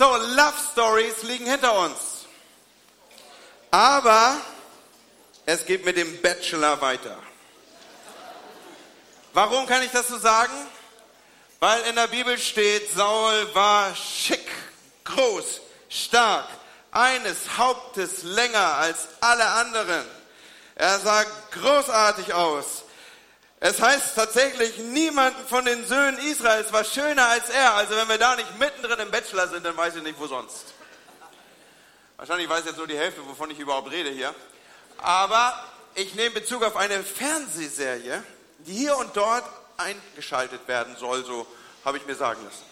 So, Love Stories liegen hinter uns. Aber es geht mit dem Bachelor weiter. Warum kann ich das so sagen? Weil in der Bibel steht, Saul war schick, groß, stark, eines Hauptes länger als alle anderen. Er sah großartig aus. Es heißt tatsächlich, niemanden von den Söhnen Israels war schöner als er. Also wenn wir da nicht mittendrin im Bachelor sind, dann weiß ich nicht, wo sonst. Wahrscheinlich weiß jetzt nur die Hälfte, wovon ich überhaupt rede hier. Aber ich nehme Bezug auf eine Fernsehserie, die hier und dort eingeschaltet werden soll, so habe ich mir sagen lassen.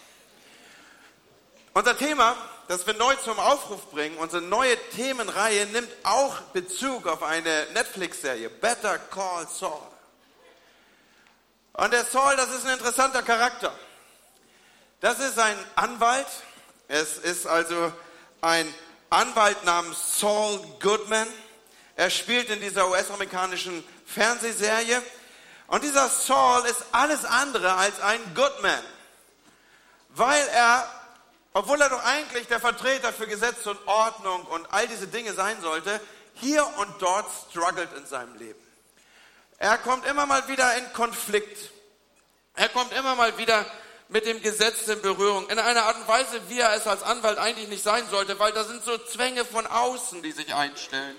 Unser Thema, das wir neu zum Aufruf bringen, unsere neue Themenreihe nimmt auch Bezug auf eine Netflix-Serie, Better Call Saul. Und der Saul, das ist ein interessanter Charakter. Das ist ein Anwalt. Es ist also ein Anwalt namens Saul Goodman. Er spielt in dieser US-amerikanischen Fernsehserie. Und dieser Saul ist alles andere als ein Goodman. Weil er, obwohl er doch eigentlich der Vertreter für Gesetz und Ordnung und all diese Dinge sein sollte, hier und dort struggelt in seinem Leben. Er kommt immer mal wieder in Konflikt. Er kommt immer mal wieder mit dem Gesetz in Berührung. In einer Art und Weise, wie er es als Anwalt eigentlich nicht sein sollte, weil da sind so Zwänge von außen, die sich einstellen.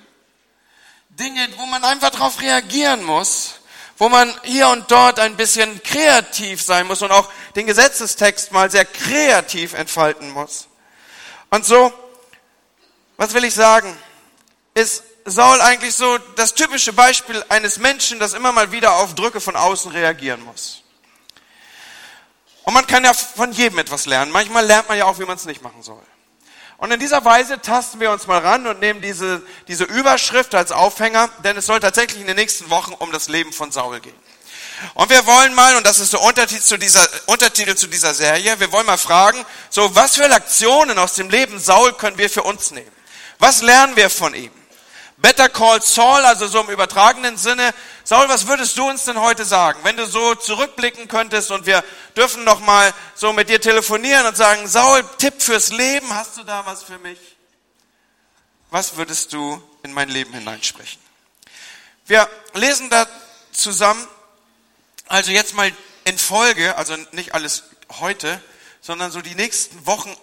Dinge, wo man einfach darauf reagieren muss, wo man hier und dort ein bisschen kreativ sein muss und auch den Gesetzestext mal sehr kreativ entfalten muss. Und so, was will ich sagen, ist Saul eigentlich so das typische Beispiel eines Menschen, das immer mal wieder auf Drücke von außen reagieren muss. Und man kann ja von jedem etwas lernen. Manchmal lernt man ja auch, wie man es nicht machen soll. Und in dieser Weise tasten wir uns mal ran und nehmen diese, diese Überschrift als Aufhänger, denn es soll tatsächlich in den nächsten Wochen um das Leben von Saul gehen. Und wir wollen mal, und das ist der Untertitel zu dieser, Untertitel zu dieser Serie, wir wollen mal fragen, so was für Lektionen aus dem Leben Saul können wir für uns nehmen? Was lernen wir von ihm? Better call Saul, also so im übertragenen Sinne. Saul, was würdest du uns denn heute sagen, wenn du so zurückblicken könntest und wir dürfen noch mal so mit dir telefonieren und sagen, Saul, Tipp fürs Leben, hast du da was für mich? Was würdest du in mein Leben hineinsprechen? Wir lesen da zusammen, also jetzt mal in Folge, also nicht alles heute, sondern so die nächsten Wochen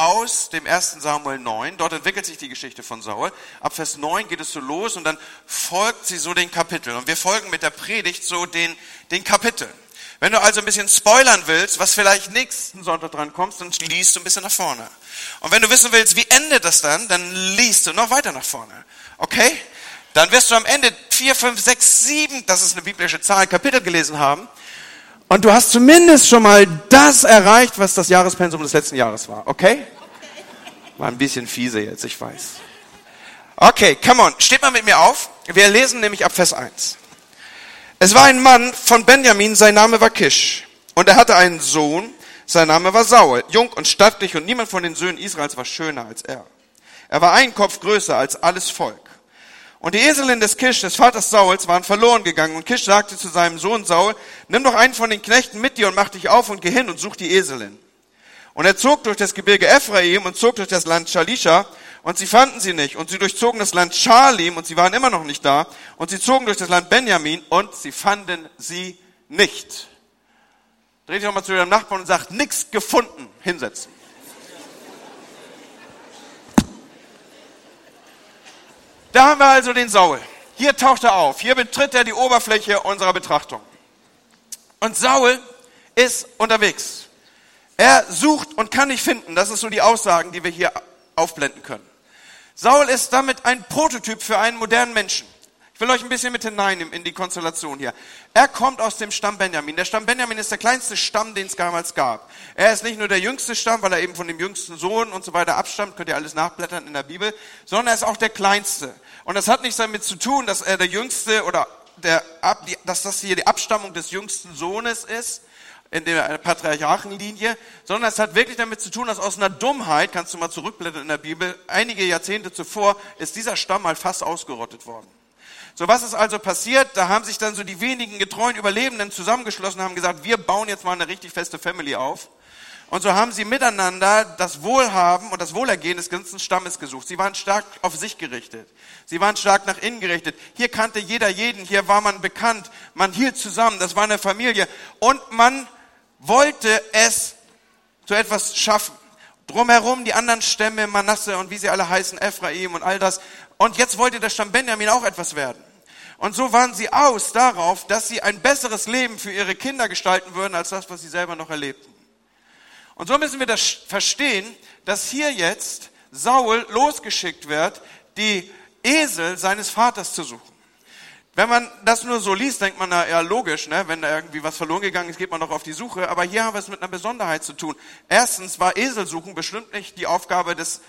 aus dem 1. Samuel 9. Dort entwickelt sich die Geschichte von Saul. Ab Vers 9 geht es so los und dann folgt sie so den Kapiteln. Und wir folgen mit der Predigt so den, den Kapiteln. Wenn du also ein bisschen spoilern willst, was vielleicht nächsten Sonntag dran kommst, dann liest du ein bisschen nach vorne. Und wenn du wissen willst, wie endet das dann, dann liest du noch weiter nach vorne. Okay? Dann wirst du am Ende 4, 5, 6, 7, das ist eine biblische Zahl, Kapitel gelesen haben. Und du hast zumindest schon mal das erreicht, was das Jahrespensum des letzten Jahres war. Okay? War ein bisschen fiese jetzt, ich weiß. Okay, come on, steht mal mit mir auf. Wir lesen nämlich ab Vers 1. Es war ein Mann von Benjamin, sein Name war Kisch. Und er hatte einen Sohn, sein Name war Saul, jung und stattlich, und niemand von den Söhnen Israels war schöner als er. Er war einen Kopf größer als alles Volk. Und die Eselin des Kisch, des Vaters Sauls, waren verloren gegangen. Und Kisch sagte zu seinem Sohn Saul, nimm doch einen von den Knechten mit dir und mach dich auf und geh hin und such die Eselin. Und er zog durch das Gebirge Ephraim und zog durch das Land Shalisha und sie fanden sie nicht. Und sie durchzogen das Land Charlim und sie waren immer noch nicht da. Und sie zogen durch das Land Benjamin und sie fanden sie nicht. Dreht dich nochmal zu deinem Nachbarn und sagt, nix gefunden, hinsetzen. Da haben wir also den Saul. Hier taucht er auf. Hier betritt er die Oberfläche unserer Betrachtung. Und Saul ist unterwegs. Er sucht und kann nicht finden. Das ist so die Aussagen, die wir hier aufblenden können. Saul ist damit ein Prototyp für einen modernen Menschen. Ich will euch ein bisschen mit hineinnehmen in die Konstellation hier. Er kommt aus dem Stamm Benjamin. Der Stamm Benjamin ist der kleinste Stamm, den es damals gab. Er ist nicht nur der jüngste Stamm, weil er eben von dem jüngsten Sohn und so weiter abstammt, könnt ihr alles nachblättern in der Bibel, sondern er ist auch der kleinste. Und das hat nichts damit zu tun, dass er der jüngste oder der, dass das hier die Abstammung des jüngsten Sohnes ist, in der Patriarchenlinie, sondern es hat wirklich damit zu tun, dass aus einer Dummheit, kannst du mal zurückblättern in der Bibel, einige Jahrzehnte zuvor ist dieser Stamm mal fast ausgerottet worden. So, was ist also passiert? Da haben sich dann so die wenigen getreuen Überlebenden zusammengeschlossen und haben gesagt, wir bauen jetzt mal eine richtig feste Family auf. Und so haben sie miteinander das Wohlhaben und das Wohlergehen des ganzen Stammes gesucht. Sie waren stark auf sich gerichtet. Sie waren stark nach innen gerichtet. Hier kannte jeder jeden. Hier war man bekannt. Man hielt zusammen. Das war eine Familie. Und man wollte es zu etwas schaffen. Drumherum die anderen Stämme, Manasse und wie sie alle heißen, Ephraim und all das. Und jetzt wollte der Stamm Benjamin auch etwas werden. Und so waren sie aus darauf, dass sie ein besseres Leben für ihre Kinder gestalten würden, als das, was sie selber noch erlebten. Und so müssen wir das verstehen, dass hier jetzt Saul losgeschickt wird, die Esel seines Vaters zu suchen. Wenn man das nur so liest, denkt man, na ja, logisch, ne? wenn da irgendwie was verloren gegangen ist, geht man doch auf die Suche. Aber hier haben wir es mit einer Besonderheit zu tun. Erstens war Eselsuchen bestimmt nicht die Aufgabe des,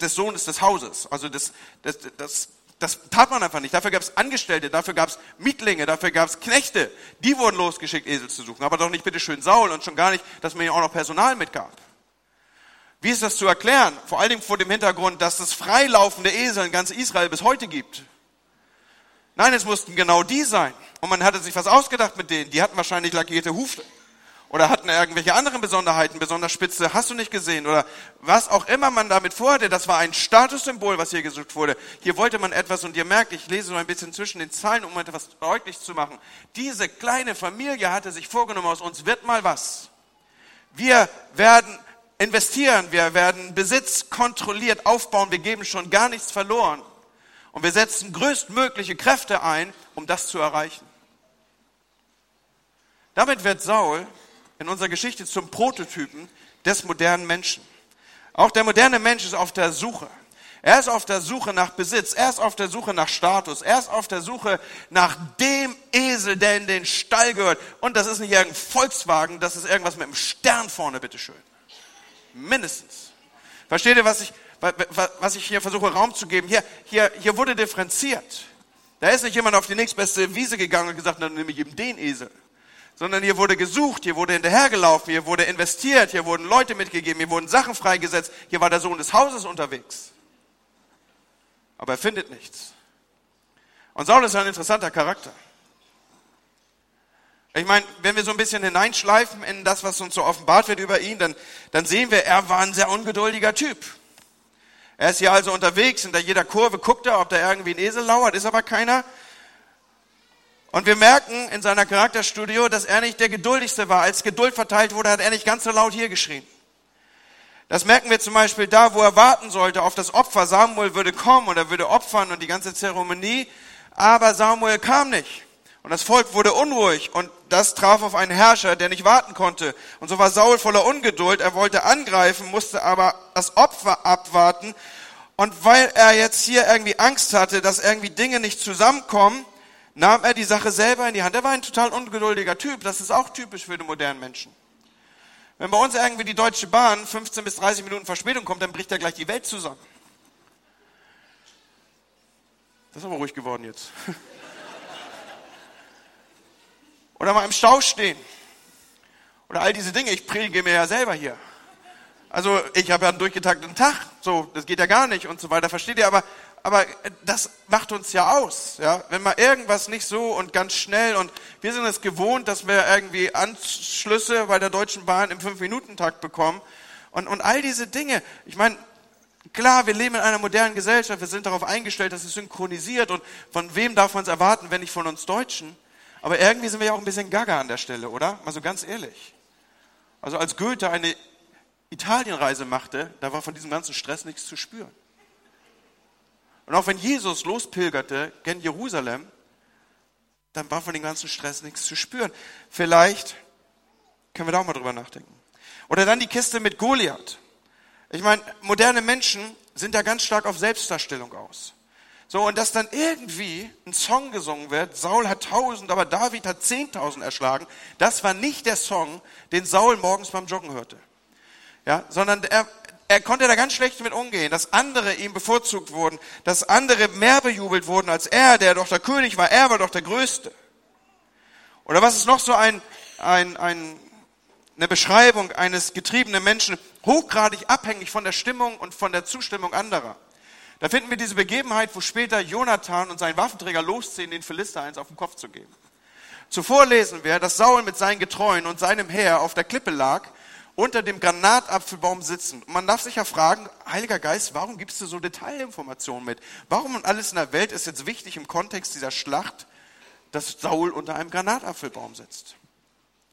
des Sohnes des Hauses, also des, des, des das tat man einfach nicht. Dafür gab es Angestellte, dafür gab es Mietlinge, dafür gab es Knechte. Die wurden losgeschickt, Esel zu suchen. Aber doch nicht bitte schön Saul und schon gar nicht, dass man ihnen auch noch Personal mitgab. Wie ist das zu erklären? Vor allen Dingen vor dem Hintergrund, dass es freilaufende Esel in ganz Israel bis heute gibt. Nein, es mussten genau die sein. Und man hatte sich was ausgedacht mit denen. Die hatten wahrscheinlich lackierte Hufe oder hatten irgendwelche anderen Besonderheiten, besonders spitze, hast du nicht gesehen oder was auch immer man damit vorhatte, das war ein Statussymbol, was hier gesucht wurde. Hier wollte man etwas und ihr merkt, ich lese so ein bisschen zwischen den Zeilen, um etwas deutlich zu machen. Diese kleine Familie hatte sich vorgenommen, aus uns wird mal was. Wir werden investieren, wir werden Besitz kontrolliert aufbauen, wir geben schon gar nichts verloren. Und wir setzen größtmögliche Kräfte ein, um das zu erreichen. Damit wird Saul in unserer Geschichte zum Prototypen des modernen Menschen. Auch der moderne Mensch ist auf der Suche. Er ist auf der Suche nach Besitz, er ist auf der Suche nach Status, er ist auf der Suche nach dem Esel, der in den Stall gehört. Und das ist nicht irgendein Volkswagen, das ist irgendwas mit einem Stern vorne, bitteschön. Mindestens. Versteht ihr, was ich, was ich hier versuche Raum zu geben? Hier, hier, hier wurde differenziert. Da ist nicht jemand auf die nächstbeste Wiese gegangen und gesagt, dann nehme ich eben den Esel sondern hier wurde gesucht, hier wurde hinterhergelaufen, hier wurde investiert, hier wurden Leute mitgegeben, hier wurden Sachen freigesetzt, hier war der Sohn des Hauses unterwegs. Aber er findet nichts. Und Saul ist ein interessanter Charakter. Ich meine, wenn wir so ein bisschen hineinschleifen in das, was uns so offenbart wird über ihn, dann, dann sehen wir, er war ein sehr ungeduldiger Typ. Er ist hier also unterwegs, hinter jeder Kurve guckt er, ob da irgendwie ein Esel lauert, ist aber keiner. Und wir merken in seiner Charakterstudio, dass er nicht der geduldigste war. Als Geduld verteilt wurde, hat er nicht ganz so laut hier geschrien. Das merken wir zum Beispiel da, wo er warten sollte auf das Opfer. Samuel würde kommen und er würde opfern und die ganze Zeremonie. Aber Samuel kam nicht. Und das Volk wurde unruhig und das traf auf einen Herrscher, der nicht warten konnte. Und so war Saul voller Ungeduld. Er wollte angreifen, musste aber das Opfer abwarten. Und weil er jetzt hier irgendwie Angst hatte, dass irgendwie Dinge nicht zusammenkommen, nahm er die Sache selber in die Hand. Er war ein total ungeduldiger Typ. Das ist auch typisch für den modernen Menschen. Wenn bei uns irgendwie die Deutsche Bahn 15 bis 30 Minuten Verspätung kommt, dann bricht ja gleich die Welt zusammen. Das ist aber ruhig geworden jetzt. Oder mal im Stau stehen. Oder all diese Dinge. Ich predige mir ja selber hier. Also ich habe ja einen durchgetakteten Tag. So, das geht ja gar nicht und so weiter. Versteht ihr? Aber aber das macht uns ja aus, ja. Wenn mal irgendwas nicht so und ganz schnell und wir sind es gewohnt, dass wir irgendwie Anschlüsse bei der Deutschen Bahn im Fünf-Minuten-Takt bekommen und, und all diese Dinge. Ich meine, klar, wir leben in einer modernen Gesellschaft, wir sind darauf eingestellt, dass es synchronisiert und von wem darf man es erwarten, wenn nicht von uns Deutschen? Aber irgendwie sind wir ja auch ein bisschen gaga an der Stelle, oder? Mal so ganz ehrlich. Also als Goethe eine Italienreise machte, da war von diesem ganzen Stress nichts zu spüren. Und auch wenn Jesus lospilgerte gen Jerusalem, dann war von dem ganzen Stress nichts zu spüren. Vielleicht können wir da auch mal drüber nachdenken. Oder dann die Kiste mit Goliath. Ich meine, moderne Menschen sind da ganz stark auf Selbstdarstellung aus. So, und dass dann irgendwie ein Song gesungen wird, Saul hat tausend, aber David hat zehntausend erschlagen, das war nicht der Song, den Saul morgens beim Joggen hörte. Ja, sondern er, er konnte da ganz schlecht mit umgehen, dass andere ihm bevorzugt wurden, dass andere mehr bejubelt wurden als er, der doch der König war, er war doch der Größte. Oder was ist noch so ein, ein, ein, eine Beschreibung eines getriebenen Menschen, hochgradig abhängig von der Stimmung und von der Zustimmung anderer. Da finden wir diese Begebenheit, wo später Jonathan und sein Waffenträger losziehen, den Philister eins auf den Kopf zu geben. Zuvor lesen wir, dass Saul mit seinen Getreuen und seinem Heer auf der Klippe lag unter dem Granatapfelbaum sitzen. Und man darf sich ja fragen, Heiliger Geist, warum gibst du so Detailinformationen mit? Warum und alles in der Welt ist jetzt wichtig im Kontext dieser Schlacht, dass Saul unter einem Granatapfelbaum sitzt?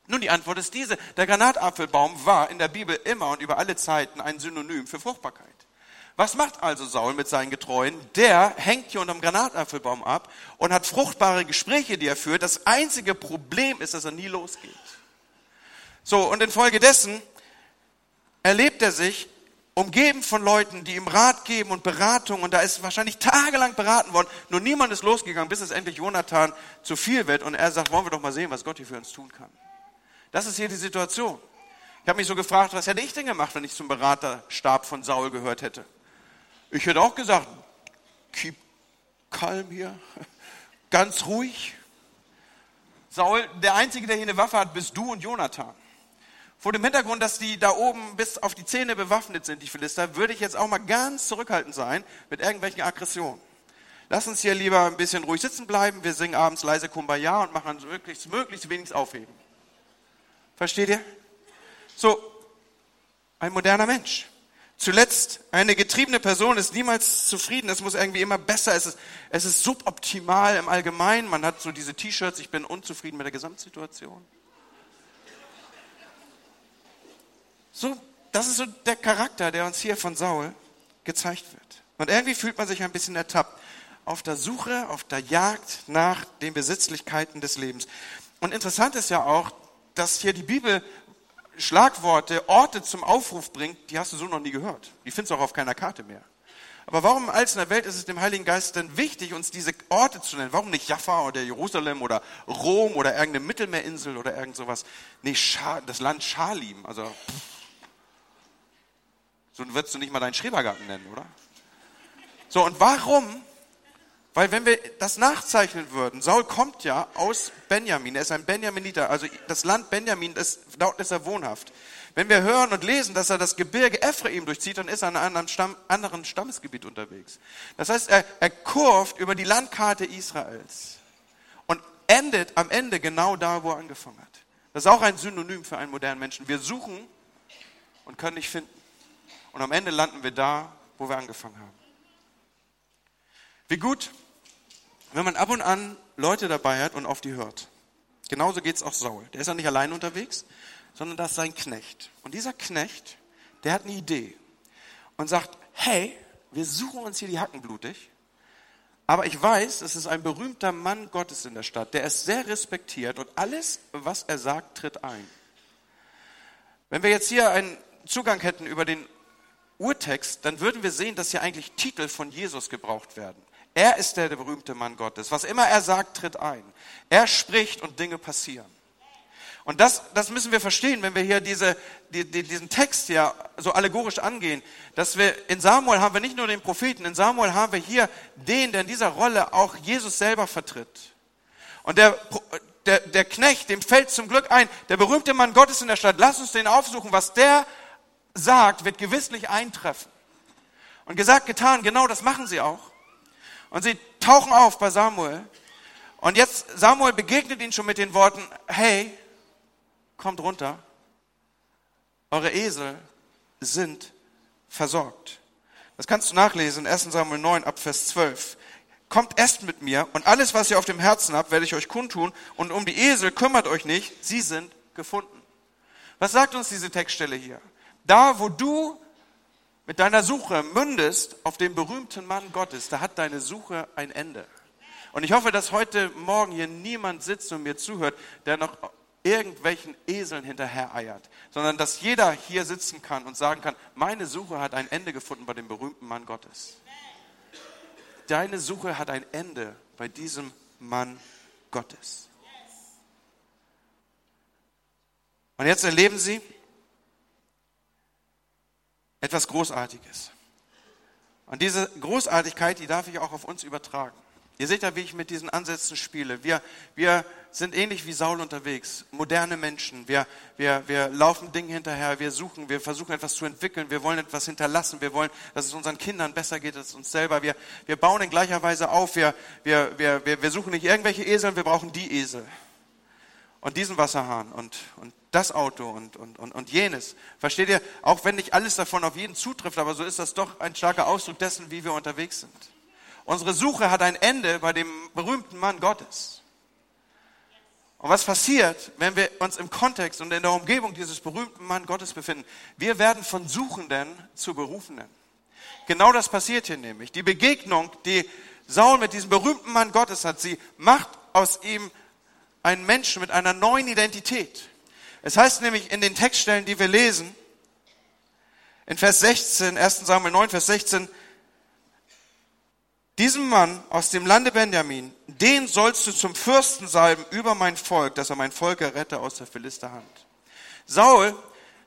Nun, die Antwort ist diese. Der Granatapfelbaum war in der Bibel immer und über alle Zeiten ein Synonym für Fruchtbarkeit. Was macht also Saul mit seinen Getreuen? Der hängt hier unterm Granatapfelbaum ab und hat fruchtbare Gespräche, die er führt. Das einzige Problem ist, dass er nie losgeht. So, und infolgedessen erlebt er sich umgeben von Leuten, die ihm Rat geben und Beratung. Und da ist wahrscheinlich tagelang beraten worden. Nur niemand ist losgegangen, bis es endlich Jonathan zu viel wird. Und er sagt, wollen wir doch mal sehen, was Gott hier für uns tun kann. Das ist hier die Situation. Ich habe mich so gefragt, was hätte ich denn gemacht, wenn ich zum Beraterstab von Saul gehört hätte? Ich hätte auch gesagt, keep calm hier, ganz ruhig. Saul, der Einzige, der hier eine Waffe hat, bist du und Jonathan. Vor dem Hintergrund, dass die da oben bis auf die Zähne bewaffnet sind, die Philister, würde ich jetzt auch mal ganz zurückhaltend sein mit irgendwelchen Aggressionen. Lass uns hier lieber ein bisschen ruhig sitzen bleiben. Wir singen abends leise Kumbaya und machen möglichst, möglichst wenig aufheben. Versteht ihr? So, ein moderner Mensch. Zuletzt, eine getriebene Person ist niemals zufrieden. Es muss irgendwie immer besser. Es ist, es ist suboptimal im Allgemeinen. Man hat so diese T-Shirts, ich bin unzufrieden mit der Gesamtsituation. So, das ist so der Charakter, der uns hier von Saul gezeigt wird. Und irgendwie fühlt man sich ein bisschen ertappt. Auf der Suche, auf der Jagd nach den Besitzlichkeiten des Lebens. Und interessant ist ja auch, dass hier die Bibel Schlagworte, Orte zum Aufruf bringt, die hast du so noch nie gehört. Die findest du auch auf keiner Karte mehr. Aber warum als in der Welt ist es dem Heiligen Geist denn wichtig, uns diese Orte zu nennen? Warum nicht Jaffa oder Jerusalem oder Rom oder irgendeine Mittelmeerinsel oder irgend sowas? Nee, das Land Schalim. Also, so würdest du nicht mal deinen Schrebergarten nennen, oder? So, und warum weil wenn wir das nachzeichnen würden, Saul kommt ja aus Benjamin, er ist ein Benjaminiter, also das Land Benjamin, das, dort ist er wohnhaft. Wenn wir hören und lesen, dass er das Gebirge Ephraim durchzieht, dann ist er in einem anderen, Stamm, anderen Stammesgebiet unterwegs. Das heißt, er, er kurvt über die Landkarte Israels und endet am Ende genau da, wo er angefangen hat. Das ist auch ein Synonym für einen modernen Menschen. Wir suchen und können nicht finden. Und am Ende landen wir da, wo wir angefangen haben. Wie gut, wenn man ab und an Leute dabei hat und auf die hört. Genauso geht es auch Saul. Der ist ja nicht allein unterwegs, sondern das ist sein Knecht. Und dieser Knecht, der hat eine Idee und sagt, hey, wir suchen uns hier die Hacken blutig, aber ich weiß, es ist ein berühmter Mann Gottes in der Stadt, der ist sehr respektiert und alles, was er sagt, tritt ein. Wenn wir jetzt hier einen Zugang hätten über den Urtext, dann würden wir sehen, dass hier eigentlich Titel von Jesus gebraucht werden. Er ist der, berühmte Mann Gottes. Was immer er sagt, tritt ein. Er spricht und Dinge passieren. Und das, das müssen wir verstehen, wenn wir hier diese, die, die, diesen Text hier so allegorisch angehen, dass wir in Samuel haben wir nicht nur den Propheten, in Samuel haben wir hier den, der in dieser Rolle auch Jesus selber vertritt. Und der, der, der Knecht, dem fällt zum Glück ein, der berühmte Mann Gottes in der Stadt, lass uns den aufsuchen, was der sagt, wird gewisslich eintreffen. Und gesagt, getan, genau das machen sie auch. Und sie tauchen auf bei Samuel. Und jetzt, Samuel begegnet ihnen schon mit den Worten, hey, kommt runter. Eure Esel sind versorgt. Das kannst du nachlesen, 1 Samuel 9 ab Vers 12. Kommt, esst mit mir und alles, was ihr auf dem Herzen habt, werde ich euch kundtun. Und um die Esel kümmert euch nicht, sie sind gefunden. Was sagt uns diese Textstelle hier? Da, wo du mit deiner Suche mündest auf den berühmten Mann Gottes, da hat deine Suche ein Ende. Und ich hoffe, dass heute Morgen hier niemand sitzt und mir zuhört, der noch irgendwelchen Eseln hinterher eiert, sondern dass jeder hier sitzen kann und sagen kann, meine Suche hat ein Ende gefunden bei dem berühmten Mann Gottes. Deine Suche hat ein Ende bei diesem Mann Gottes. Und jetzt erleben Sie, etwas Großartiges. Und diese Großartigkeit, die darf ich auch auf uns übertragen. Ihr seht ja, wie ich mit diesen Ansätzen spiele. Wir, wir sind ähnlich wie Saul unterwegs, moderne Menschen. Wir, wir, wir laufen Dingen hinterher, wir suchen, wir versuchen etwas zu entwickeln, wir wollen etwas hinterlassen, wir wollen, dass es unseren Kindern besser geht als uns selber. Wir, wir bauen in gleicher Weise auf, wir, wir, wir, wir, wir suchen nicht irgendwelche Esel, wir brauchen die Esel. Und diesen Wasserhahn und, und das Auto und, und, und, und jenes. Versteht ihr? Auch wenn nicht alles davon auf jeden zutrifft, aber so ist das doch ein starker Ausdruck dessen, wie wir unterwegs sind. Unsere Suche hat ein Ende bei dem berühmten Mann Gottes. Und was passiert, wenn wir uns im Kontext und in der Umgebung dieses berühmten Mann Gottes befinden? Wir werden von Suchenden zu Berufenen. Genau das passiert hier nämlich. Die Begegnung, die Saul mit diesem berühmten Mann Gottes hat, sie macht aus ihm einen Menschen mit einer neuen Identität. Es heißt nämlich in den Textstellen, die wir lesen, in Vers 16, 1 Samuel 9, Vers 16, diesem Mann aus dem Lande Benjamin, den sollst du zum Fürsten salben über mein Volk, dass er mein Volk errette aus der Philisterhand. Saul,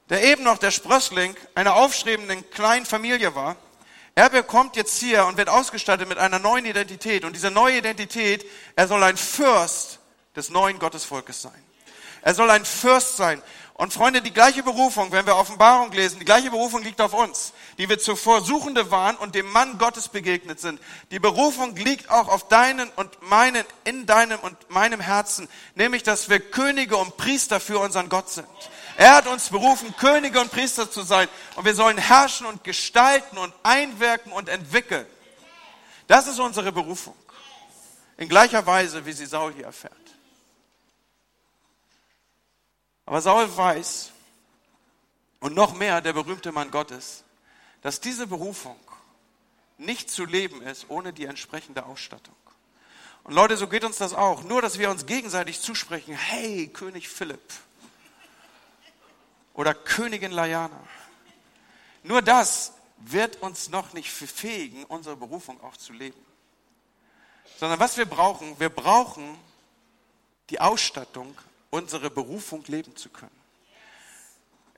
der eben noch der Sprössling einer aufstrebenden kleinen Familie war, er bekommt jetzt hier und wird ausgestattet mit einer neuen Identität. Und diese neue Identität, er soll ein Fürst des neuen Gottesvolkes sein. Er soll ein Fürst sein. Und Freunde, die gleiche Berufung, wenn wir Offenbarung lesen, die gleiche Berufung liegt auf uns, die wir zuvor Suchende waren und dem Mann Gottes begegnet sind. Die Berufung liegt auch auf deinen und meinen, in deinem und meinem Herzen, nämlich, dass wir Könige und Priester für unseren Gott sind. Er hat uns berufen, Könige und Priester zu sein und wir sollen herrschen und gestalten und einwirken und entwickeln. Das ist unsere Berufung. In gleicher Weise, wie sie Saul hier erfährt. Aber Saul weiß, und noch mehr der berühmte Mann Gottes, dass diese Berufung nicht zu leben ist ohne die entsprechende Ausstattung. Und Leute, so geht uns das auch. Nur, dass wir uns gegenseitig zusprechen, hey, König Philipp oder Königin Lajana. Nur das wird uns noch nicht befähigen, unsere Berufung auch zu leben. Sondern was wir brauchen, wir brauchen die Ausstattung unsere Berufung leben zu können.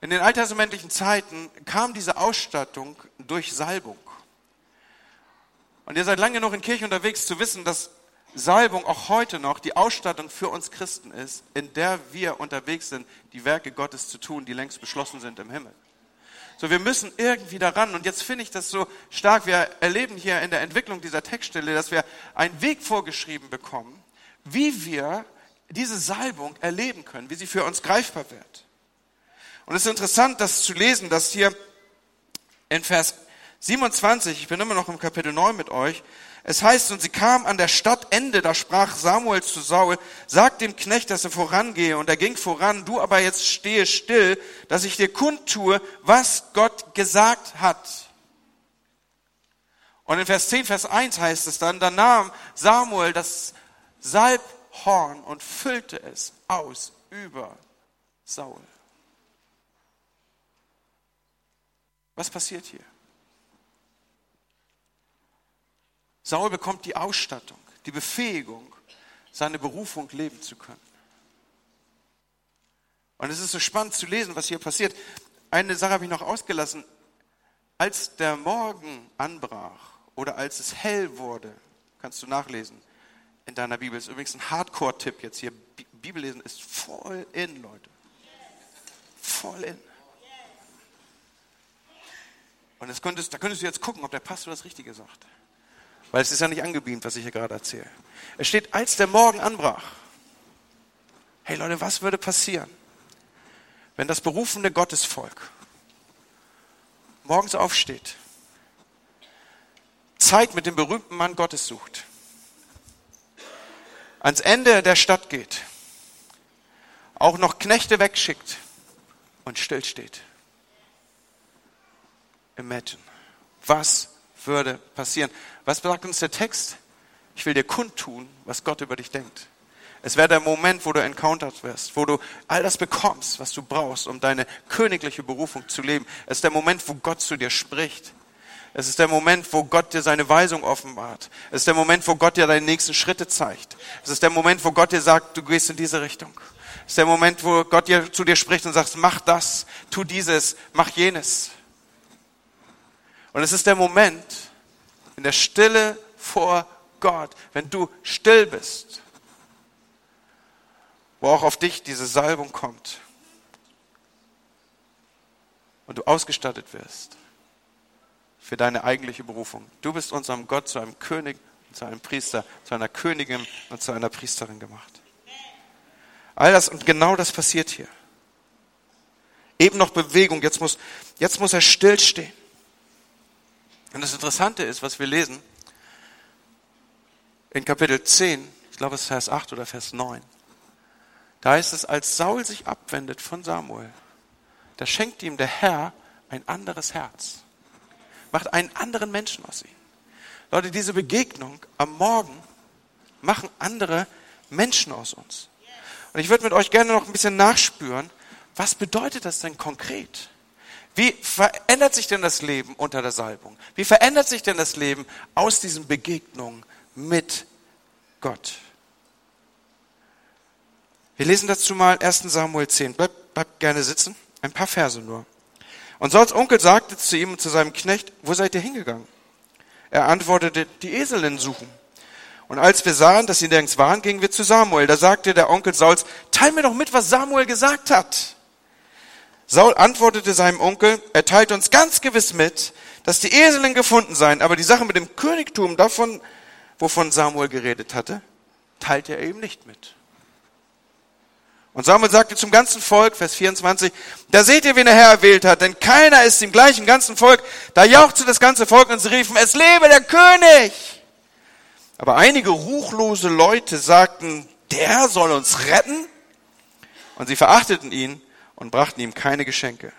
In den alttestamentlichen Zeiten kam diese Ausstattung durch Salbung. Und ihr seid lange genug in Kirche unterwegs zu wissen, dass Salbung auch heute noch die Ausstattung für uns Christen ist, in der wir unterwegs sind, die Werke Gottes zu tun, die längst beschlossen sind im Himmel. So, wir müssen irgendwie daran. Und jetzt finde ich das so stark. Wir erleben hier in der Entwicklung dieser Textstelle, dass wir einen Weg vorgeschrieben bekommen, wie wir diese Salbung erleben können, wie sie für uns greifbar wird. Und es ist interessant, das zu lesen, dass hier in Vers 27, ich bin immer noch im Kapitel 9 mit euch, es heißt, und sie kam an der Stadtende, da sprach Samuel zu Saul, sag dem Knecht, dass er vorangehe. Und er ging voran, du aber jetzt stehe still, dass ich dir kundtue, was Gott gesagt hat. Und in Vers 10, Vers 1 heißt es dann, da nahm Samuel das Salb Horn und füllte es aus über Saul. Was passiert hier? Saul bekommt die Ausstattung, die Befähigung, seine Berufung leben zu können. Und es ist so spannend zu lesen, was hier passiert. Eine Sache habe ich noch ausgelassen. Als der Morgen anbrach oder als es hell wurde, kannst du nachlesen, in deiner Bibel. Das ist übrigens ein Hardcore-Tipp jetzt hier. Bibellesen ist voll in, Leute. Voll in. Und das könntest, da könntest du jetzt gucken, ob der Pastor das Richtige sagt. Weil es ist ja nicht angebeamt, was ich hier gerade erzähle. Es steht, als der Morgen anbrach. Hey Leute, was würde passieren, wenn das berufene Gottesvolk morgens aufsteht, Zeit mit dem berühmten Mann Gottes sucht, ans Ende der Stadt geht, auch noch Knechte wegschickt und stillsteht. Imagine. Was würde passieren? Was sagt uns der Text? Ich will dir kundtun, was Gott über dich denkt. Es wäre der Moment, wo du encountered wirst, wo du all das bekommst, was du brauchst, um deine königliche Berufung zu leben. Es ist der Moment, wo Gott zu dir spricht. Es ist der Moment, wo Gott dir seine Weisung offenbart. Es ist der Moment, wo Gott dir deine nächsten Schritte zeigt. Es ist der Moment, wo Gott dir sagt, du gehst in diese Richtung. Es ist der Moment, wo Gott dir, zu dir spricht und sagt, mach das, tu dieses, mach jenes. Und es ist der Moment in der Stille vor Gott, wenn du still bist, wo auch auf dich diese Salbung kommt und du ausgestattet wirst für deine eigentliche Berufung. Du bist unserem Gott zu einem König, zu einem Priester, zu einer Königin und zu einer Priesterin gemacht. All das und genau das passiert hier. Eben noch Bewegung, jetzt muss, jetzt muss er stillstehen. Und das Interessante ist, was wir lesen in Kapitel 10, ich glaube es ist Vers 8 oder Vers 9. Da heißt es, als Saul sich abwendet von Samuel, da schenkt ihm der Herr ein anderes Herz, macht einen anderen Menschen aus ihm. Leute, diese Begegnung am Morgen machen andere Menschen aus uns. Und ich würde mit euch gerne noch ein bisschen nachspüren, was bedeutet das denn konkret? Wie verändert sich denn das Leben unter der Salbung? Wie verändert sich denn das Leben aus diesen Begegnungen mit Gott? Wir lesen dazu mal 1 Samuel 10. Bleibt bleib gerne sitzen. Ein paar Verse nur. Und Sauls Onkel sagte zu ihm und zu seinem Knecht, wo seid ihr hingegangen? Er antwortete, die Eselinnen suchen. Und als wir sahen, dass sie nirgends waren, gingen wir zu Samuel. Da sagte der Onkel Sauls, teil mir doch mit, was Samuel gesagt hat. Saul antwortete seinem Onkel, er teilt uns ganz gewiss mit, dass die Eselinnen gefunden seien, aber die Sache mit dem Königtum davon, wovon Samuel geredet hatte, teilt er eben nicht mit. Und Samuel sagte zum ganzen Volk, Vers 24, da seht ihr, wen der Herr erwählt hat, denn keiner ist im gleichen ganzen Volk. Da jauchzte das ganze Volk und sie riefen, es lebe der König. Aber einige ruchlose Leute sagten, der soll uns retten. Und sie verachteten ihn und brachten ihm keine Geschenke.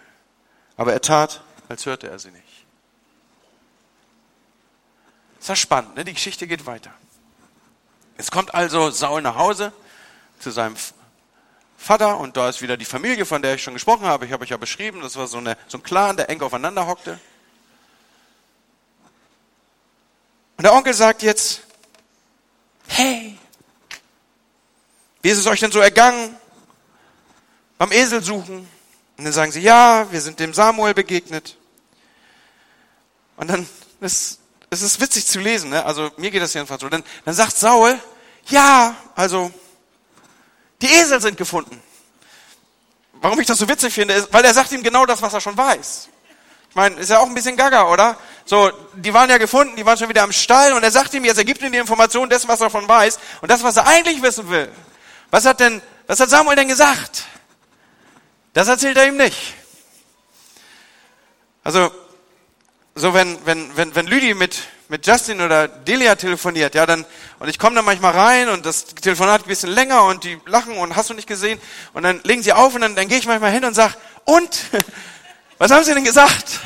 Aber er tat, als hörte er sie nicht. Das war spannend, ne? die Geschichte geht weiter. Es kommt also Saul nach Hause zu seinem Vater und da ist wieder die Familie, von der ich schon gesprochen habe. Ich habe euch ja beschrieben, das war so, eine, so ein Clan, der eng aufeinander hockte. Und der Onkel sagt jetzt, hey, wie ist es euch denn so ergangen? Beim Esel suchen. Und dann sagen sie, ja, wir sind dem Samuel begegnet. Und dann, es, es ist witzig zu lesen, ne? also mir geht das jedenfalls so. Dann, dann sagt Saul, ja, also die Esel sind gefunden. Warum ich das so witzig finde, ist, weil er sagt ihm genau das, was er schon weiß. Ich meine, ist ja auch ein bisschen gaga, oder? So, die waren ja gefunden, die waren schon wieder am Stall und er sagt ihm jetzt, er gibt ihm die Information dessen, was er schon weiß und das, was er eigentlich wissen will. Was hat denn, was hat Samuel denn gesagt? Das erzählt er ihm nicht. Also, so wenn, wenn, wenn, wenn Lüdi mit, mit Justin oder Delia telefoniert, ja, dann, und ich komme dann manchmal rein und das Telefonat ein bisschen länger und die lachen und hast du nicht gesehen und dann legen sie auf und dann, dann gehe ich manchmal hin und sag, und? Was haben sie denn gesagt?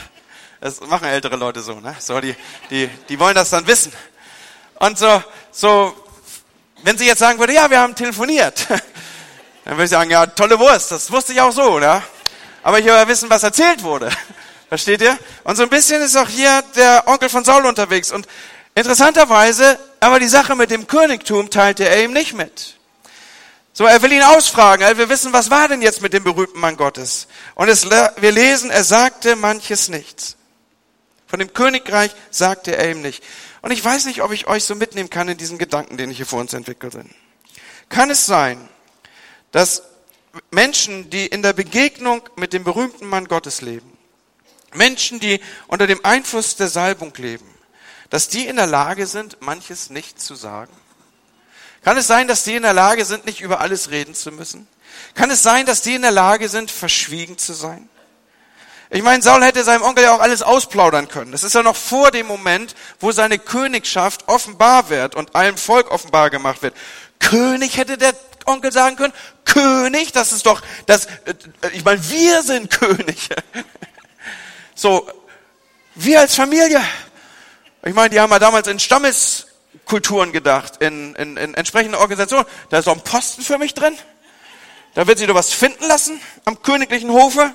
Das machen ältere Leute so, ne? So, die, die, die wollen das dann wissen. Und so, so, wenn sie jetzt sagen würde, ja, wir haben telefoniert, dann würde ich sagen, ja, tolle Wurst, das wusste ich auch so, oder? Aber ich will ja wissen, was erzählt wurde. Versteht ihr? Und so ein bisschen ist auch hier der Onkel von Saul unterwegs. Und interessanterweise, aber die Sache mit dem Königtum teilte er ihm nicht mit. So, er will ihn ausfragen. Er will wissen, was war denn jetzt mit dem berühmten Mann Gottes? Und es, wir lesen, er sagte manches nichts. Von dem Königreich sagte er ihm nicht. Und ich weiß nicht, ob ich euch so mitnehmen kann in diesen Gedanken, den ich hier vor uns entwickelt bin. Kann es sein, dass Menschen, die in der Begegnung mit dem berühmten Mann Gottes leben, Menschen, die unter dem Einfluss der Salbung leben, dass die in der Lage sind, manches nicht zu sagen? Kann es sein, dass die in der Lage sind, nicht über alles reden zu müssen? Kann es sein, dass die in der Lage sind, verschwiegen zu sein? Ich meine, Saul hätte seinem Onkel ja auch alles ausplaudern können. Das ist ja noch vor dem Moment, wo seine Königschaft offenbar wird und allem Volk offenbar gemacht wird. König hätte der Onkel sagen können, König, das ist doch, das, äh, ich meine, wir sind Könige. So, wir als Familie. Ich meine, die haben ja damals in Stammeskulturen gedacht, in, in, in entsprechenden Organisationen. Da ist doch ein Posten für mich drin. Da wird sich doch was finden lassen am königlichen Hofe.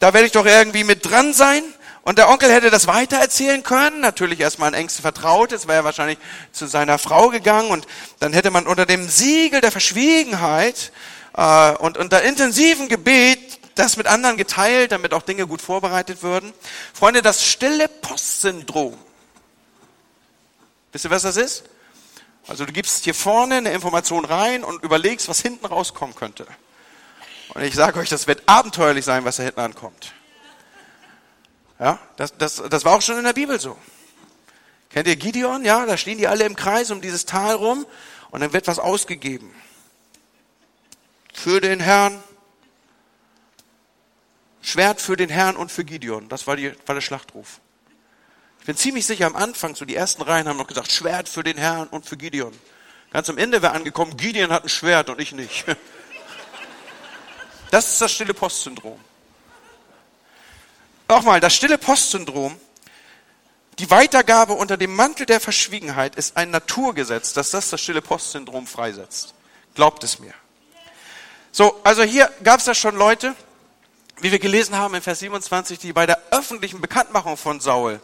Da werde ich doch irgendwie mit dran sein. Und der Onkel hätte das weitererzählen können, natürlich erstmal ein engsten Vertrautes, wäre er wahrscheinlich zu seiner Frau gegangen und dann hätte man unter dem Siegel der Verschwiegenheit äh, und unter intensiven Gebet das mit anderen geteilt, damit auch Dinge gut vorbereitet würden. Freunde, das stille Postsyndrom. Wisst ihr, was das ist? Also du gibst hier vorne eine Information rein und überlegst, was hinten rauskommen könnte. Und ich sage euch, das wird abenteuerlich sein, was da hinten ankommt. Ja, das, das, das war auch schon in der Bibel so. Kennt ihr Gideon? Ja, da stehen die alle im Kreis um dieses Tal rum und dann wird was ausgegeben. für den Herrn. Schwert für den Herrn und für Gideon. Das war, die, war der Schlachtruf. Ich bin ziemlich sicher, am Anfang, so die ersten Reihen haben noch gesagt, Schwert für den Herrn und für Gideon. Ganz am Ende wäre angekommen, Gideon hat ein Schwert und ich nicht. Das ist das stille Postsyndrom. Nochmal, das stille Postsyndrom, die Weitergabe unter dem Mantel der Verschwiegenheit ist ein Naturgesetz, dass das das stille Postsyndrom freisetzt. Glaubt es mir. So, also hier gab es ja schon Leute, wie wir gelesen haben in Vers 27, die bei der öffentlichen Bekanntmachung von Saul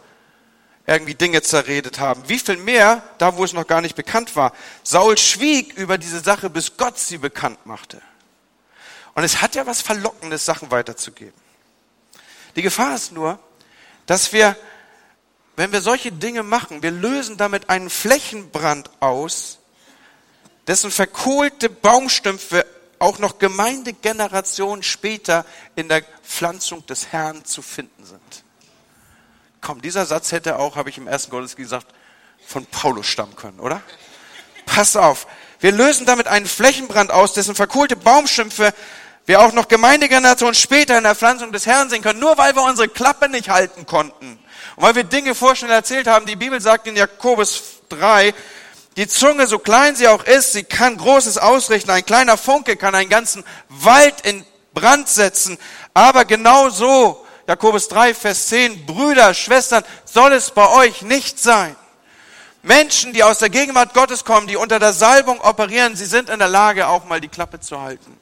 irgendwie Dinge zerredet haben. Wie viel mehr, da wo es noch gar nicht bekannt war. Saul schwieg über diese Sache, bis Gott sie bekannt machte. Und es hat ja was Verlockendes, Sachen weiterzugeben. Die Gefahr ist nur, dass wir, wenn wir solche Dinge machen, wir lösen damit einen Flächenbrand aus, dessen verkohlte Baumstümpfe auch noch Gemeindegenerationen später in der Pflanzung des Herrn zu finden sind. Komm, dieser Satz hätte auch, habe ich im ersten Gottes gesagt, von Paulus stammen können, oder? Pass auf. Wir lösen damit einen Flächenbrand aus, dessen verkohlte Baumschimpfe wir auch noch Gemeindegenerationen später in der Pflanzung des Herrn sehen können, nur weil wir unsere Klappe nicht halten konnten. Und weil wir Dinge vorschnell erzählt haben. Die Bibel sagt in Jakobus 3, die Zunge, so klein sie auch ist, sie kann Großes ausrichten. Ein kleiner Funke kann einen ganzen Wald in Brand setzen. Aber genau so, Jakobus 3, Vers 10, Brüder, Schwestern, soll es bei euch nicht sein. Menschen, die aus der Gegenwart Gottes kommen, die unter der Salbung operieren, sie sind in der Lage, auch mal die Klappe zu halten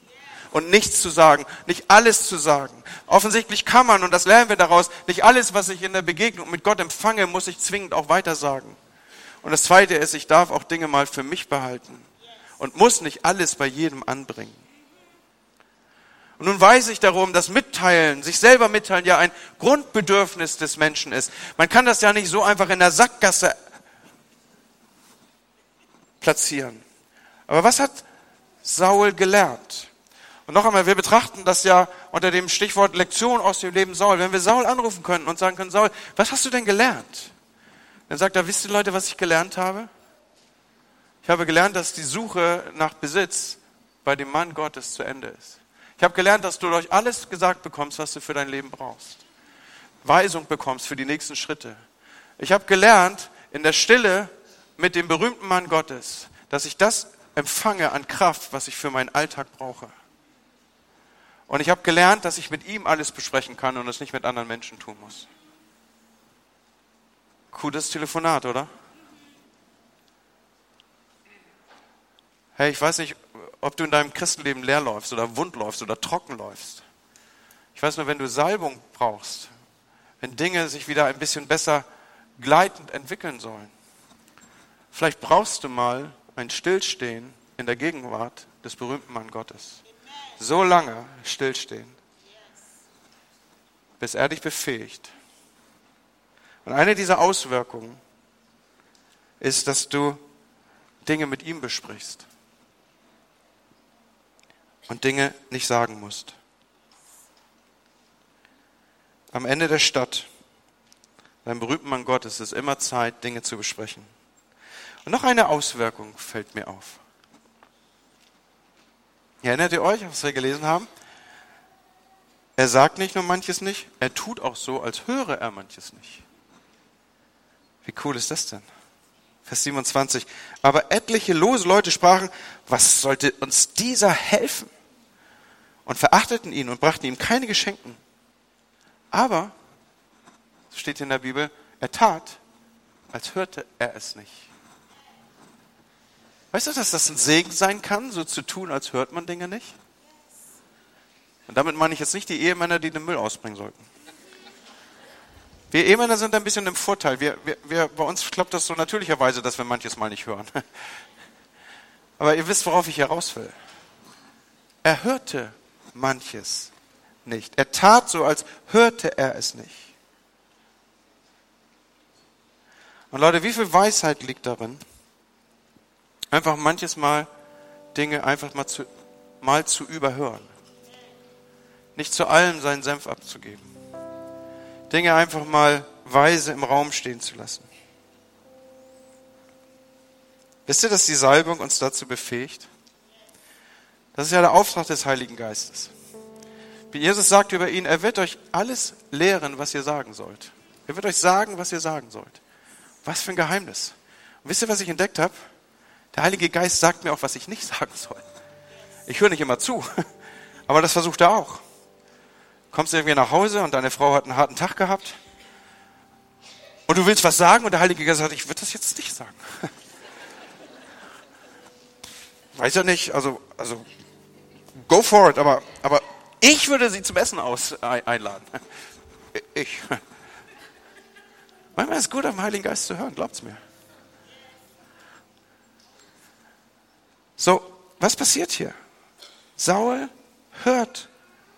und nichts zu sagen, nicht alles zu sagen. Offensichtlich kann man, und das lernen wir daraus, nicht alles, was ich in der Begegnung mit Gott empfange, muss ich zwingend auch weitersagen. Und das Zweite ist, ich darf auch Dinge mal für mich behalten und muss nicht alles bei jedem anbringen. Und nun weiß ich darum, dass Mitteilen, sich selber mitteilen, ja ein Grundbedürfnis des Menschen ist. Man kann das ja nicht so einfach in der Sackgasse platzieren. Aber was hat Saul gelernt? Und noch einmal, wir betrachten das ja unter dem Stichwort Lektion aus dem Leben Saul. Wenn wir Saul anrufen können und sagen können, Saul, was hast du denn gelernt? Dann sagt er, wisst ihr Leute, was ich gelernt habe? Ich habe gelernt, dass die Suche nach Besitz bei dem Mann Gottes zu Ende ist. Ich habe gelernt, dass du durch alles gesagt bekommst, was du für dein Leben brauchst. Weisung bekommst für die nächsten Schritte. Ich habe gelernt, in der Stille mit dem berühmten Mann Gottes, dass ich das empfange an Kraft, was ich für meinen Alltag brauche. Und ich habe gelernt, dass ich mit ihm alles besprechen kann und es nicht mit anderen Menschen tun muss. Cooles Telefonat, oder? Hey, ich weiß nicht, ob du in deinem Christenleben leer läufst oder wund läufst oder trocken läufst. Ich weiß nur, wenn du Salbung brauchst, wenn Dinge sich wieder ein bisschen besser gleitend entwickeln sollen, vielleicht brauchst du mal ein Stillstehen in der Gegenwart des berühmten Mann Gottes so lange stillstehen, bis er dich befähigt. Und eine dieser Auswirkungen ist, dass du Dinge mit ihm besprichst und Dinge nicht sagen musst. Am Ende der Stadt, beim berühmten Mann Gottes, ist es immer Zeit, Dinge zu besprechen. Und noch eine Auswirkung fällt mir auf. Erinnert ihr euch, was wir gelesen haben? Er sagt nicht nur manches nicht, er tut auch so, als höre er manches nicht. Wie cool ist das denn? Vers 27. Aber etliche lose Leute sprachen, was sollte uns dieser helfen? Und verachteten ihn und brachten ihm keine Geschenken. Aber, steht in der Bibel, er tat, als hörte er es nicht. Weißt du, dass das ein Segen sein kann, so zu tun, als hört man Dinge nicht? Und damit meine ich jetzt nicht die Ehemänner, die den Müll ausbringen sollten. Wir Ehemänner sind ein bisschen im Vorteil. Wir, wir, wir, bei uns klappt das so natürlicherweise, dass wir manches Mal nicht hören. Aber ihr wisst, worauf ich heraus will. Er hörte manches nicht. Er tat so, als hörte er es nicht. Und Leute, wie viel Weisheit liegt darin, Einfach manches Mal Dinge einfach mal zu, mal zu überhören. Nicht zu allem seinen Senf abzugeben. Dinge einfach mal weise im Raum stehen zu lassen. Wisst ihr, dass die Salbung uns dazu befähigt? Das ist ja der Auftrag des Heiligen Geistes. Wie Jesus sagt über ihn, er wird euch alles lehren, was ihr sagen sollt. Er wird euch sagen, was ihr sagen sollt. Was für ein Geheimnis. Und wisst ihr, was ich entdeckt habe? Der Heilige Geist sagt mir auch, was ich nicht sagen soll. Ich höre nicht immer zu, aber das versucht er auch. Kommst du irgendwie nach Hause und deine Frau hat einen harten Tag gehabt und du willst was sagen und der Heilige Geist sagt, ich würde das jetzt nicht sagen. Weiß ja nicht, also, also go for it, aber, aber ich würde sie zum Essen aus, einladen. Ich. Manchmal ist es gut, den Heiligen Geist zu hören, glaubt's mir. So, was passiert hier? Saul hört.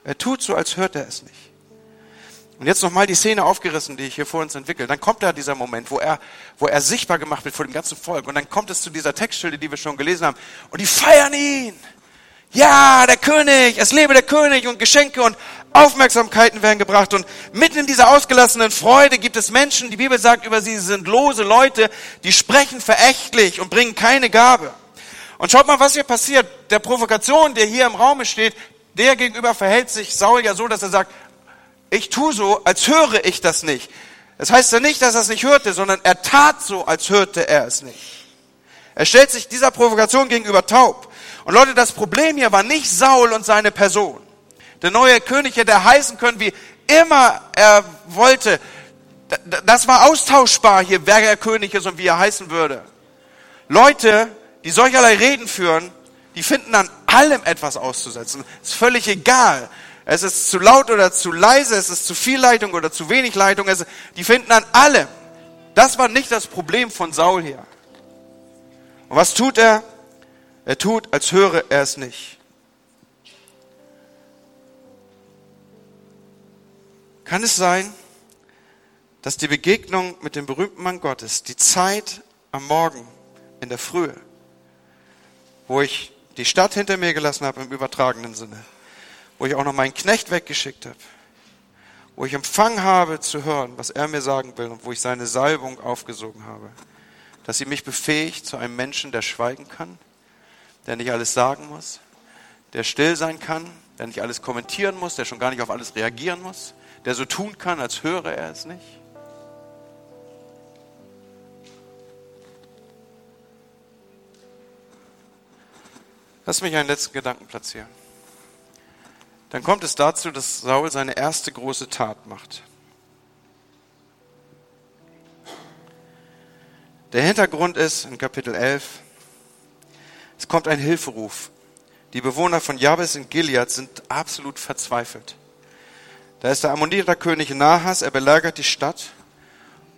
Er tut so, als hört er es nicht. Und jetzt nochmal die Szene aufgerissen, die ich hier vor uns entwickle. Dann kommt da dieser Moment, wo er, wo er sichtbar gemacht wird vor dem ganzen Volk. Und dann kommt es zu dieser Textstelle, die wir schon gelesen haben. Und die feiern ihn. Ja, der König, es lebe der König und Geschenke und Aufmerksamkeiten werden gebracht. Und mitten in dieser ausgelassenen Freude gibt es Menschen, die Bibel sagt über sie, sie sind lose Leute, die sprechen verächtlich und bringen keine Gabe. Und schaut mal, was hier passiert. Der Provokation, der hier im Raume steht, der gegenüber verhält sich Saul ja so, dass er sagt, ich tue so, als höre ich das nicht. Das heißt ja nicht, dass er es nicht hörte, sondern er tat so, als hörte er es nicht. Er stellt sich dieser Provokation gegenüber taub. Und Leute, das Problem hier war nicht Saul und seine Person. Der neue König hätte heißen können, wie immer er wollte. Das war austauschbar hier, wer er König ist und wie er heißen würde. Leute, die solcherlei Reden führen, die finden an allem etwas auszusetzen. Ist völlig egal, es ist zu laut oder zu leise, es ist zu viel Leitung oder zu wenig Leitung. Es, die finden an allem. Das war nicht das Problem von Saul hier. Und was tut er? Er tut, als höre er es nicht. Kann es sein, dass die Begegnung mit dem berühmten Mann Gottes, die Zeit am Morgen in der Frühe, wo ich die Stadt hinter mir gelassen habe im übertragenen Sinne, wo ich auch noch meinen Knecht weggeschickt habe, wo ich empfangen habe zu hören, was er mir sagen will und wo ich seine Salbung aufgesogen habe, dass sie mich befähigt zu einem Menschen, der schweigen kann, der nicht alles sagen muss, der still sein kann, der nicht alles kommentieren muss, der schon gar nicht auf alles reagieren muss, der so tun kann, als höre er es nicht. Lass mich einen letzten Gedanken platzieren. Dann kommt es dazu, dass Saul seine erste große Tat macht. Der Hintergrund ist in Kapitel 11, es kommt ein Hilferuf. Die Bewohner von Jabes in Gilead sind absolut verzweifelt. Da ist der Ammoniterkönig Nahas, er belagert die Stadt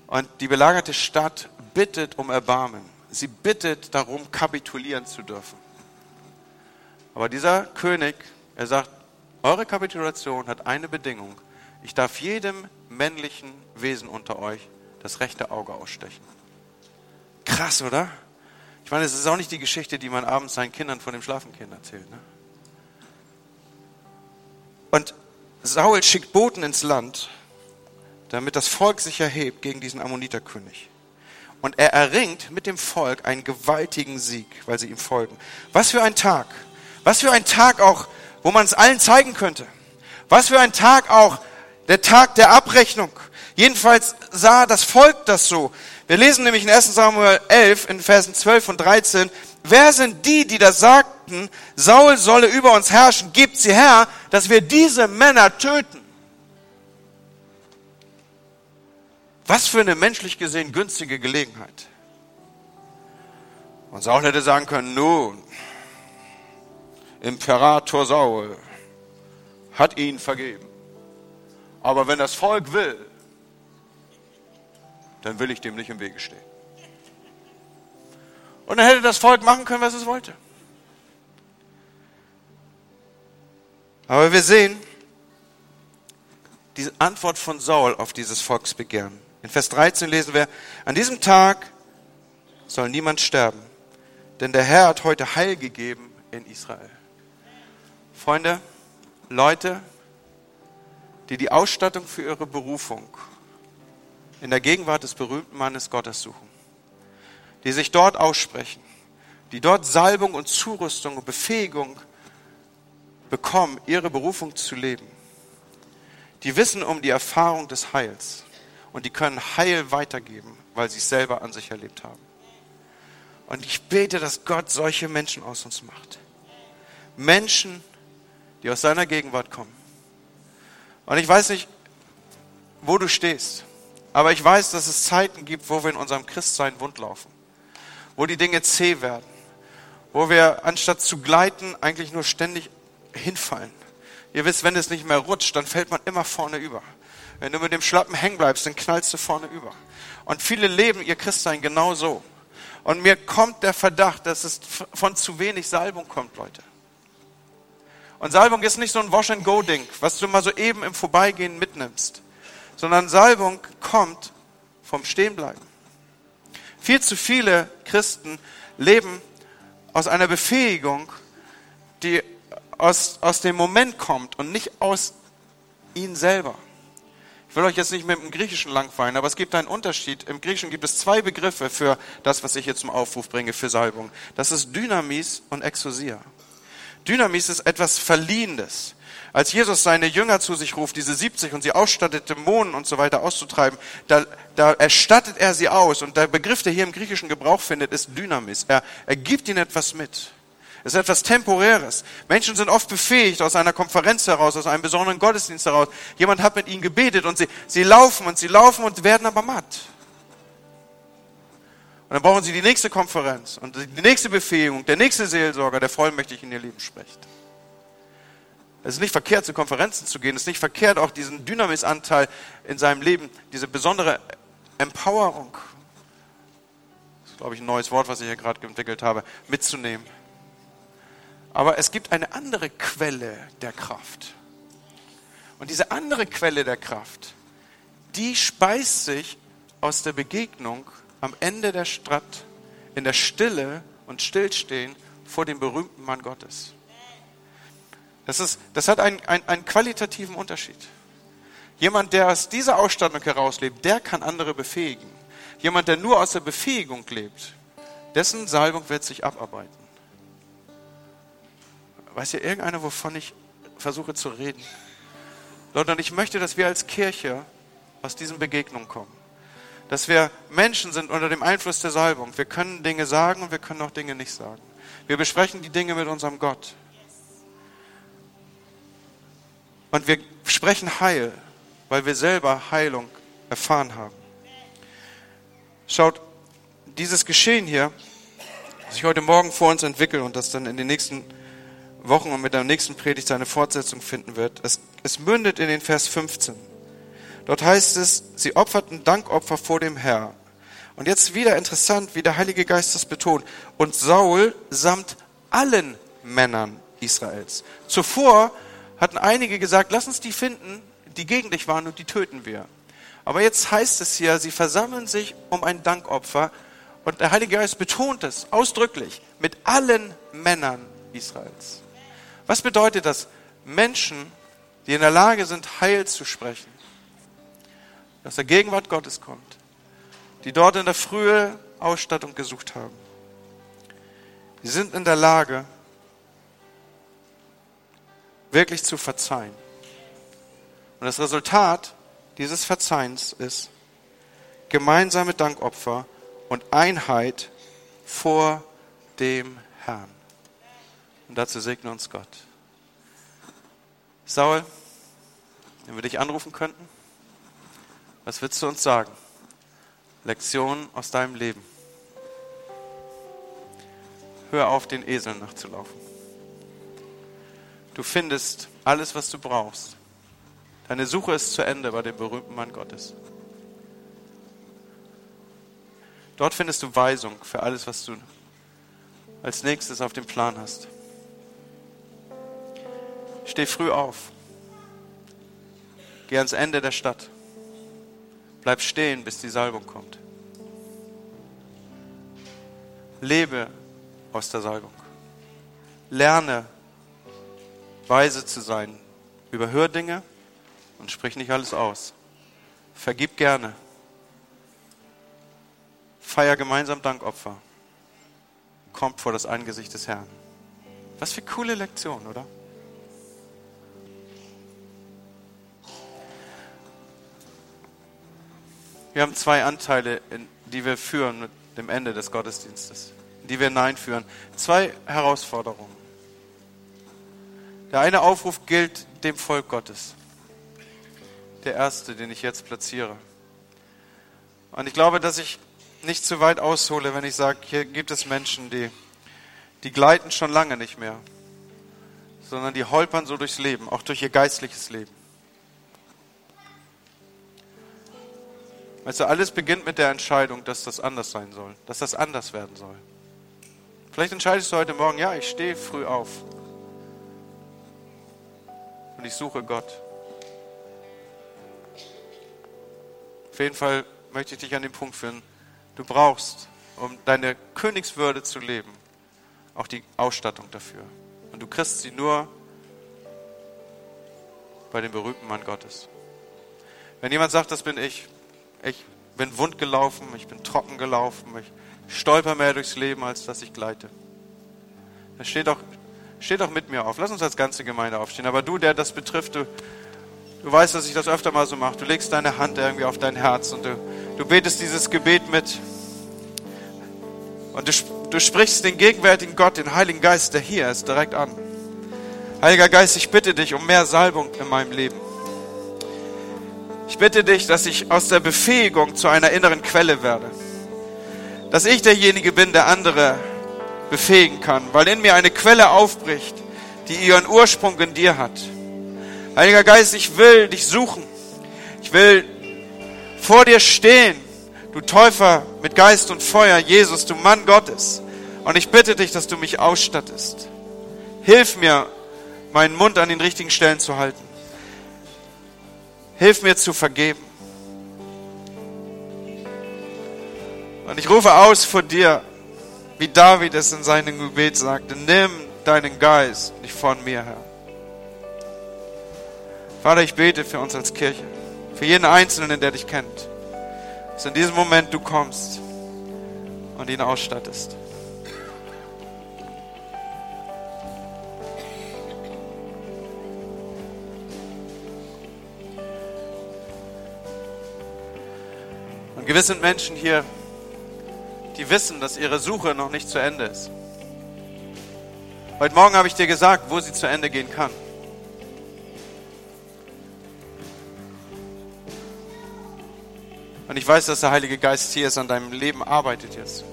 und die belagerte Stadt bittet um Erbarmen. Sie bittet darum, kapitulieren zu dürfen. Aber dieser König, er sagt, eure Kapitulation hat eine Bedingung. Ich darf jedem männlichen Wesen unter euch das rechte Auge ausstechen. Krass, oder? Ich meine, es ist auch nicht die Geschichte, die man abends seinen Kindern vor dem Schlafengehen erzählt. Ne? Und Saul schickt Boten ins Land, damit das Volk sich erhebt gegen diesen Ammoniterkönig. Und er erringt mit dem Volk einen gewaltigen Sieg, weil sie ihm folgen. Was für ein Tag! Was für ein Tag auch wo man es allen zeigen könnte. Was für ein Tag auch, der Tag der Abrechnung. Jedenfalls sah das Volk das so. Wir lesen nämlich in 1 Samuel 11 in Versen 12 und 13, wer sind die, die da sagten, Saul solle über uns herrschen, gibt sie her, dass wir diese Männer töten. Was für eine menschlich gesehen günstige Gelegenheit. Und Saul hätte sagen können, nun, Imperator Saul hat ihn vergeben. Aber wenn das Volk will, dann will ich dem nicht im Wege stehen. Und dann hätte das Volk machen können, was es wollte. Aber wir sehen die Antwort von Saul auf dieses Volksbegehren. In Vers 13 lesen wir, an diesem Tag soll niemand sterben, denn der Herr hat heute Heil gegeben in Israel. Freunde, Leute, die die Ausstattung für ihre Berufung in der Gegenwart des berühmten Mannes Gottes suchen, die sich dort aussprechen, die dort Salbung und Zurüstung und Befähigung bekommen, ihre Berufung zu leben. Die wissen um die Erfahrung des Heils und die können Heil weitergeben, weil sie es selber an sich erlebt haben. Und ich bete, dass Gott solche Menschen aus uns macht. Menschen, die aus seiner Gegenwart kommen. Und ich weiß nicht, wo du stehst, aber ich weiß, dass es Zeiten gibt, wo wir in unserem Christsein wund laufen, wo die Dinge zäh werden, wo wir anstatt zu gleiten eigentlich nur ständig hinfallen. Ihr wisst, wenn es nicht mehr rutscht, dann fällt man immer vorne über. Wenn du mit dem Schlappen hängen bleibst, dann knallst du vorne über. Und viele leben ihr Christsein genau so. Und mir kommt der Verdacht, dass es von zu wenig Salbung kommt, Leute. Und Salbung ist nicht so ein Wash-and-Go-Ding, was du mal so eben im Vorbeigehen mitnimmst, sondern Salbung kommt vom Stehenbleiben. Viel zu viele Christen leben aus einer Befähigung, die aus, aus dem Moment kommt und nicht aus ihnen selber. Ich will euch jetzt nicht mit dem Griechischen langweilen, aber es gibt einen Unterschied. Im Griechischen gibt es zwei Begriffe für das, was ich jetzt zum Aufruf bringe, für Salbung. Das ist Dynamis und Exosia. Dynamis ist etwas Verliehendes. Als Jesus seine Jünger zu sich ruft, diese 70 und sie ausstattet, Dämonen und so weiter auszutreiben, da, da erstattet er sie aus. Und der Begriff, der hier im griechischen Gebrauch findet, ist Dynamis. Er, er gibt ihnen etwas mit. Es ist etwas Temporäres. Menschen sind oft befähigt aus einer Konferenz heraus, aus einem besonderen Gottesdienst heraus. Jemand hat mit ihnen gebetet und sie, sie laufen und sie laufen und werden aber matt. Und dann brauchen sie die nächste Konferenz und die nächste Befähigung, der nächste Seelsorger, der vollmächtig in ihr Leben spricht. Es ist nicht verkehrt, zu Konferenzen zu gehen. Es ist nicht verkehrt, auch diesen Dynamisanteil in seinem Leben, diese besondere Empowerung, das ist, glaube ich, ein neues Wort, was ich hier gerade entwickelt habe, mitzunehmen. Aber es gibt eine andere Quelle der Kraft. Und diese andere Quelle der Kraft, die speist sich aus der Begegnung am Ende der Stadt in der Stille und Stillstehen vor dem berühmten Mann Gottes. Das, ist, das hat einen, einen, einen qualitativen Unterschied. Jemand, der aus dieser Ausstattung herauslebt, der kann andere befähigen. Jemand, der nur aus der Befähigung lebt, dessen Salbung wird sich abarbeiten. Weiß ihr irgendeiner, wovon ich versuche zu reden? Und ich möchte, dass wir als Kirche aus diesen Begegnungen kommen. Dass wir Menschen sind unter dem Einfluss der Salbung. Wir können Dinge sagen und wir können auch Dinge nicht sagen. Wir besprechen die Dinge mit unserem Gott. Und wir sprechen Heil, weil wir selber Heilung erfahren haben. Schaut, dieses Geschehen hier, das ich heute Morgen vor uns entwickle und das dann in den nächsten Wochen und mit der nächsten Predigt seine Fortsetzung finden wird. Es, es mündet in den Vers 15. Dort heißt es, sie opferten Dankopfer vor dem Herr. Und jetzt wieder interessant, wie der Heilige Geist das betont. Und Saul samt allen Männern Israels. Zuvor hatten einige gesagt, lass uns die finden, die gegen dich waren und die töten wir. Aber jetzt heißt es hier, sie versammeln sich um ein Dankopfer und der Heilige Geist betont es ausdrücklich mit allen Männern Israels. Was bedeutet das? Menschen, die in der Lage sind, Heil zu sprechen, dass der Gegenwart Gottes kommt, die dort in der Frühe Ausstattung gesucht haben. Sie sind in der Lage, wirklich zu verzeihen. Und das Resultat dieses Verzeihens ist gemeinsame Dankopfer und Einheit vor dem Herrn. Und dazu segne uns Gott. Saul, wenn wir dich anrufen könnten, was würdest du uns sagen? Lektionen aus deinem Leben. Hör auf, den Eseln nachzulaufen. Du findest alles, was du brauchst. Deine Suche ist zu Ende bei dem berühmten Mann Gottes. Dort findest du Weisung für alles, was du als nächstes auf dem Plan hast. Steh früh auf. Geh ans Ende der Stadt. Bleib stehen, bis die Salbung kommt. Lebe aus der Salbung. Lerne, weise zu sein. Überhör Dinge und sprich nicht alles aus. Vergib gerne. Feier gemeinsam Dankopfer. Kommt vor das Angesicht des Herrn. Was für coole Lektion, oder? Wir haben zwei Anteile, die wir führen mit dem Ende des Gottesdienstes, die wir hineinführen. Zwei Herausforderungen. Der eine Aufruf gilt dem Volk Gottes. Der erste, den ich jetzt platziere. Und ich glaube, dass ich nicht zu weit aushole, wenn ich sage, hier gibt es Menschen, die, die gleiten schon lange nicht mehr, sondern die holpern so durchs Leben, auch durch ihr geistliches Leben. Weißt du, alles beginnt mit der Entscheidung, dass das anders sein soll, dass das anders werden soll. Vielleicht entscheidest du heute Morgen, ja, ich stehe früh auf und ich suche Gott. Auf jeden Fall möchte ich dich an den Punkt führen, du brauchst, um deine Königswürde zu leben, auch die Ausstattung dafür. Und du kriegst sie nur bei dem berühmten Mann Gottes. Wenn jemand sagt, das bin ich, ich bin wund gelaufen, ich bin trocken gelaufen, ich stolper mehr durchs Leben, als dass ich gleite. Das steht auch, steht mit mir auf. Lass uns als ganze Gemeinde aufstehen. Aber du, der das betrifft, du, du weißt, dass ich das öfter mal so mache. Du legst deine Hand irgendwie auf dein Herz und du, du betest dieses Gebet mit. Und du, du sprichst den gegenwärtigen Gott, den Heiligen Geist, der hier ist, direkt an. Heiliger Geist, ich bitte dich um mehr Salbung in meinem Leben. Ich bitte dich, dass ich aus der Befähigung zu einer inneren Quelle werde. Dass ich derjenige bin, der andere befähigen kann, weil in mir eine Quelle aufbricht, die ihren Ursprung in dir hat. Heiliger Geist, ich will dich suchen. Ich will vor dir stehen, du Täufer mit Geist und Feuer, Jesus, du Mann Gottes. Und ich bitte dich, dass du mich ausstattest. Hilf mir, meinen Mund an den richtigen Stellen zu halten. Hilf mir zu vergeben. Und ich rufe aus vor dir, wie David es in seinem Gebet sagte, nimm deinen Geist nicht von mir her. Vater, ich bete für uns als Kirche, für jeden Einzelnen, der dich kennt, dass in diesem Moment du kommst und ihn ausstattest. Und gewiss sind Menschen hier, die wissen, dass ihre Suche noch nicht zu Ende ist. Heute Morgen habe ich dir gesagt, wo sie zu Ende gehen kann. Und ich weiß, dass der Heilige Geist hier ist, an deinem Leben arbeitet jetzt.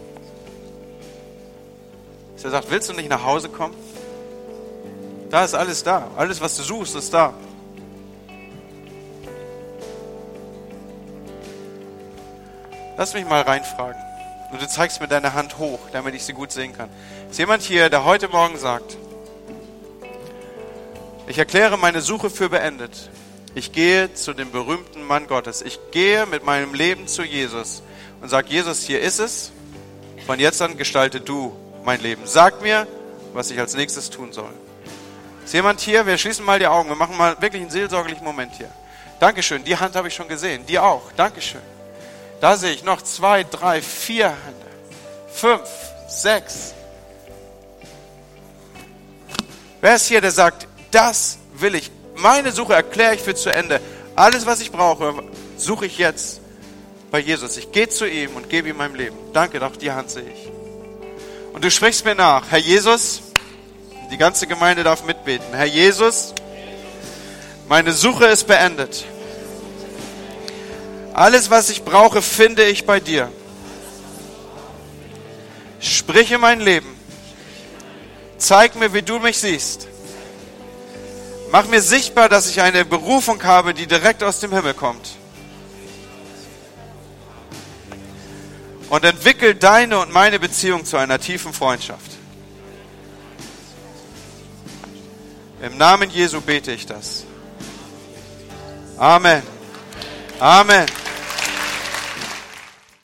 Er sagt, willst du nicht nach Hause kommen? Da ist alles da. Alles, was du suchst, ist da. Lass mich mal reinfragen. Und du zeigst mir deine Hand hoch, damit ich sie gut sehen kann. Ist jemand hier, der heute Morgen sagt, ich erkläre meine Suche für beendet. Ich gehe zu dem berühmten Mann Gottes. Ich gehe mit meinem Leben zu Jesus und sage, Jesus, hier ist es. Von jetzt an gestalte du mein Leben. Sag mir, was ich als nächstes tun soll. Ist jemand hier? Wir schließen mal die Augen. Wir machen mal wirklich einen seelsorglichen Moment hier. Dankeschön. Die Hand habe ich schon gesehen. Die auch. Dankeschön. Da sehe ich noch zwei, drei, vier Hände. Fünf, sechs. Wer ist hier, der sagt, das will ich. Meine Suche erkläre ich für zu Ende. Alles, was ich brauche, suche ich jetzt bei Jesus. Ich gehe zu ihm und gebe ihm mein Leben. Danke, doch die Hand sehe ich. Und du sprichst mir nach, Herr Jesus, die ganze Gemeinde darf mitbeten. Herr Jesus, meine Suche ist beendet. Alles, was ich brauche, finde ich bei dir. Sprich in mein Leben. Zeig mir, wie du mich siehst. Mach mir sichtbar, dass ich eine Berufung habe, die direkt aus dem Himmel kommt. Und entwickel deine und meine Beziehung zu einer tiefen Freundschaft. Im Namen Jesu bete ich das. Amen. 阿门